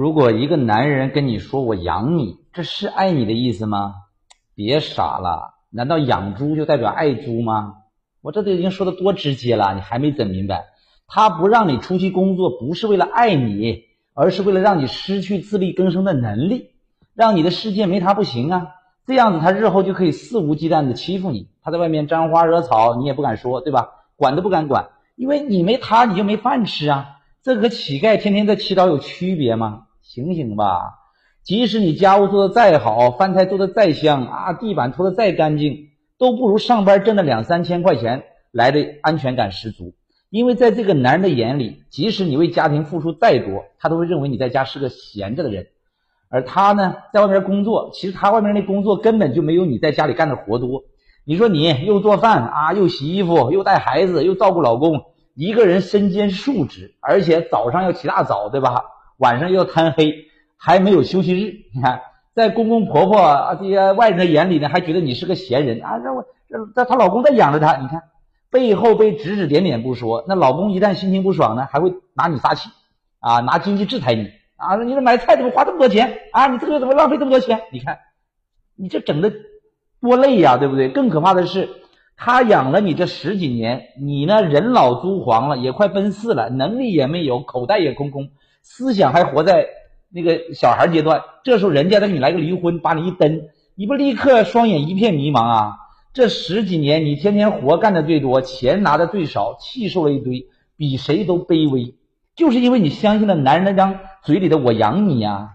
如果一个男人跟你说我养你，这是爱你的意思吗？别傻了，难道养猪就代表爱猪吗？我这都已经说的多直接了，你还没整明白？他不让你出去工作，不是为了爱你，而是为了让你失去自力更生的能力，让你的世界没他不行啊！这样子他日后就可以肆无忌惮的欺负你。他在外面沾花惹草，你也不敢说，对吧？管都不敢管，因为你没他，你就没饭吃啊！这和乞丐天天在祈祷有区别吗？醒醒吧！即使你家务做得再好，饭菜做得再香啊，地板拖得再干净，都不如上班挣的两三千块钱来的安全感十足。因为在这个男人的眼里，即使你为家庭付出再多，他都会认为你在家是个闲着的人。而他呢，在外面工作，其实他外面那工作根本就没有你在家里干的活多。你说你又做饭啊，又洗衣服，又带孩子，又照顾老公，一个人身兼数职，而且早上要起大早，对吧？晚上又要贪黑，还没有休息日。你看，在公公婆婆啊这些外人的眼里呢，还觉得你是个闲人啊。让我这她老公在养着她，你看背后被指指点点不说，那老公一旦心情不爽呢，还会拿你撒气啊，拿经济制裁你啊。你这买菜怎么花这么多钱啊？你这个怎么浪费这么多钱？你看，你这整的。多累呀，对不对？更可怕的是，他养了你这十几年，你呢人老珠黄了，也快奔四了，能力也没有，口袋也空空，思想还活在那个小孩阶段。这时候人家再给你来个离婚，把你一蹬，你不立刻双眼一片迷茫啊？这十几年你天天活干的最多，钱拿的最少，气受了一堆，比谁都卑微，就是因为你相信了男人那张嘴里的“我养你”呀。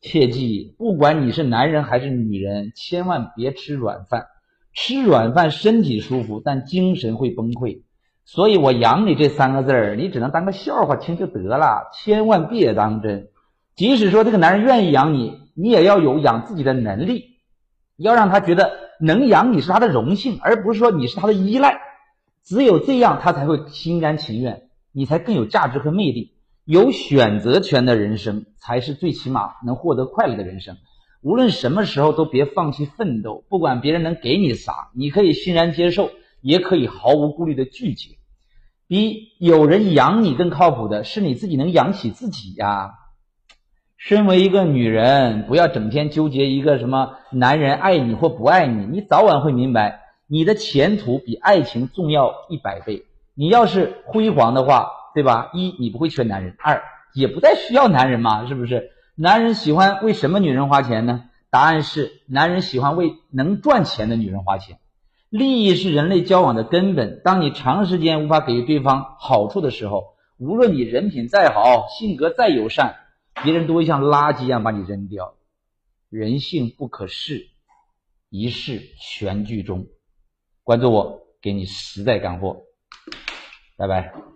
切记，不管你是男人还是女人，千万别吃软饭。吃软饭身体舒服，但精神会崩溃。所以我养你这三个字儿，你只能当个笑话听就得了，千万别当真。即使说这个男人愿意养你，你也要有养自己的能力，要让他觉得能养你是他的荣幸，而不是说你是他的依赖。只有这样，他才会心甘情愿，你才更有价值和魅力。有选择权的人生才是最起码能获得快乐的人生。无论什么时候都别放弃奋斗，不管别人能给你啥，你可以欣然接受，也可以毫无顾虑的拒绝。比有人养你更靠谱的是你自己能养起自己呀。身为一个女人，不要整天纠结一个什么男人爱你或不爱你，你早晚会明白，你的前途比爱情重要一百倍。你要是辉煌的话。对吧？一，你不会缺男人；二，也不再需要男人嘛，是不是？男人喜欢为什么女人花钱呢？答案是，男人喜欢为能赚钱的女人花钱。利益是人类交往的根本。当你长时间无法给予对方好处的时候，无论你人品再好，性格再友善，别人都会像垃圾一样把你扔掉。人性不可视，一试全剧终。关注我，给你实在干货。拜拜。